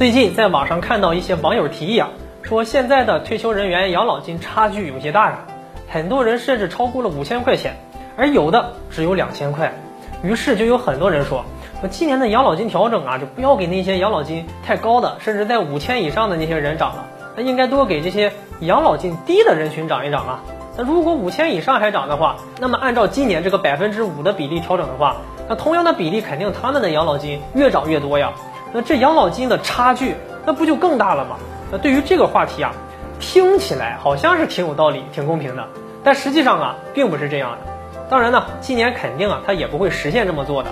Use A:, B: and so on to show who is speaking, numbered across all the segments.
A: 最近在网上看到一些网友提议啊，说现在的退休人员养老金差距有些大呀，很多人甚至超过了五千块钱，而有的只有两千块。于是就有很多人说，说今年的养老金调整啊，就不要给那些养老金太高的，甚至在五千以上的那些人涨了，那应该多给这些养老金低的人群涨一涨啊。那如果五千以上还涨的话，那么按照今年这个百分之五的比例调整的话，那同样的比例肯定他们的养老金越涨越多呀。那这养老金的差距，那不就更大了吗？那对于这个话题啊，听起来好像是挺有道理、挺公平的，但实际上啊，并不是这样的。当然呢，今年肯定啊，它也不会实现这么做的。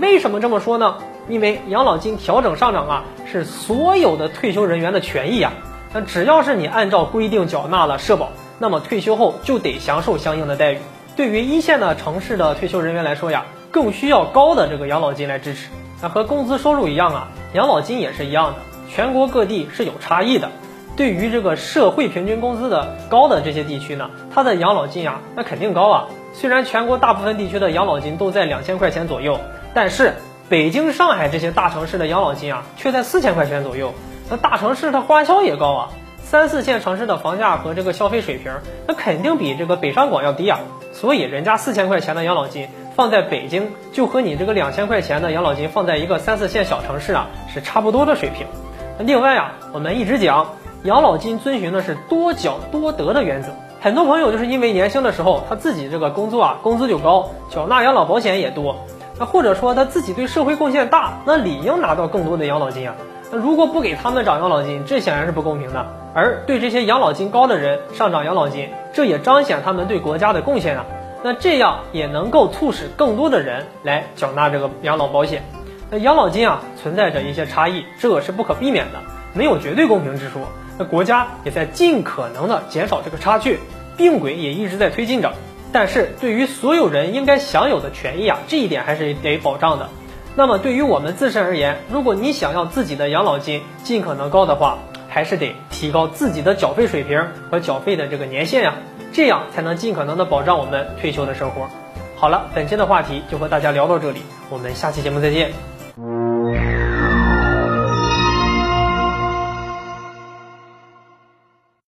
A: 为什么这么说呢？因为养老金调整上涨啊，是所有的退休人员的权益啊。那只要是你按照规定缴纳了社保，那么退休后就得享受相应的待遇。对于一线的城市的退休人员来说呀，更需要高的这个养老金来支持。那和工资收入一样啊，养老金也是一样的，全国各地是有差异的。对于这个社会平均工资的高的这些地区呢，它的养老金啊，那肯定高啊。虽然全国大部分地区的养老金都在两千块钱左右，但是北京、上海这些大城市的养老金啊，却在四千块钱左右。那大城市它花销也高啊，三四线城市的房价和这个消费水平，那肯定比这个北上广要低啊。所以人家四千块钱的养老金。放在北京，就和你这个两千块钱的养老金放在一个三四线小城市啊，是差不多的水平。另外啊，我们一直讲养老金遵循的是多缴多得的原则。很多朋友就是因为年轻的时候他自己这个工作啊，工资就高，缴纳养老保险也多，那或者说他自己对社会贡献大，那理应拿到更多的养老金啊。那如果不给他们涨养老金，这显然是不公平的。而对这些养老金高的人上涨养老金，这也彰显他们对国家的贡献啊。那这样也能够促使更多的人来缴纳这个养老保险。那养老金啊存在着一些差异，这是不可避免的，没有绝对公平之说。那国家也在尽可能的减少这个差距，并轨也一直在推进着。但是对于所有人应该享有的权益啊，这一点还是得保障的。那么对于我们自身而言，如果你想要自己的养老金尽可能高的话，还是得提高自己的缴费水平和缴费的这个年限呀。这样才能尽可能的保障我们退休的生活。好了，本期的话题就和大家聊到这里，我们下期节目再见。